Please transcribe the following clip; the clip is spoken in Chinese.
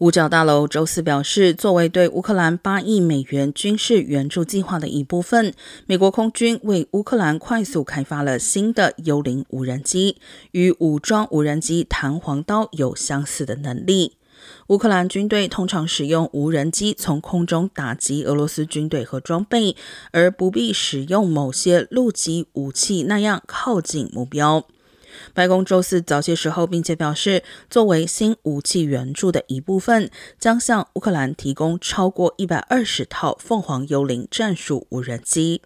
五角大楼周四表示，作为对乌克兰八亿美元军事援助计划的一部分，美国空军为乌克兰快速开发了新的幽灵无人机，与武装无人机弹簧刀有相似的能力。乌克兰军队通常使用无人机从空中打击俄罗斯军队和装备，而不必使用某些陆基武器那样靠近目标。白宫周四早些时候，并且表示，作为新武器援助的一部分，将向乌克兰提供超过一百二十套凤凰幽灵战术无人机。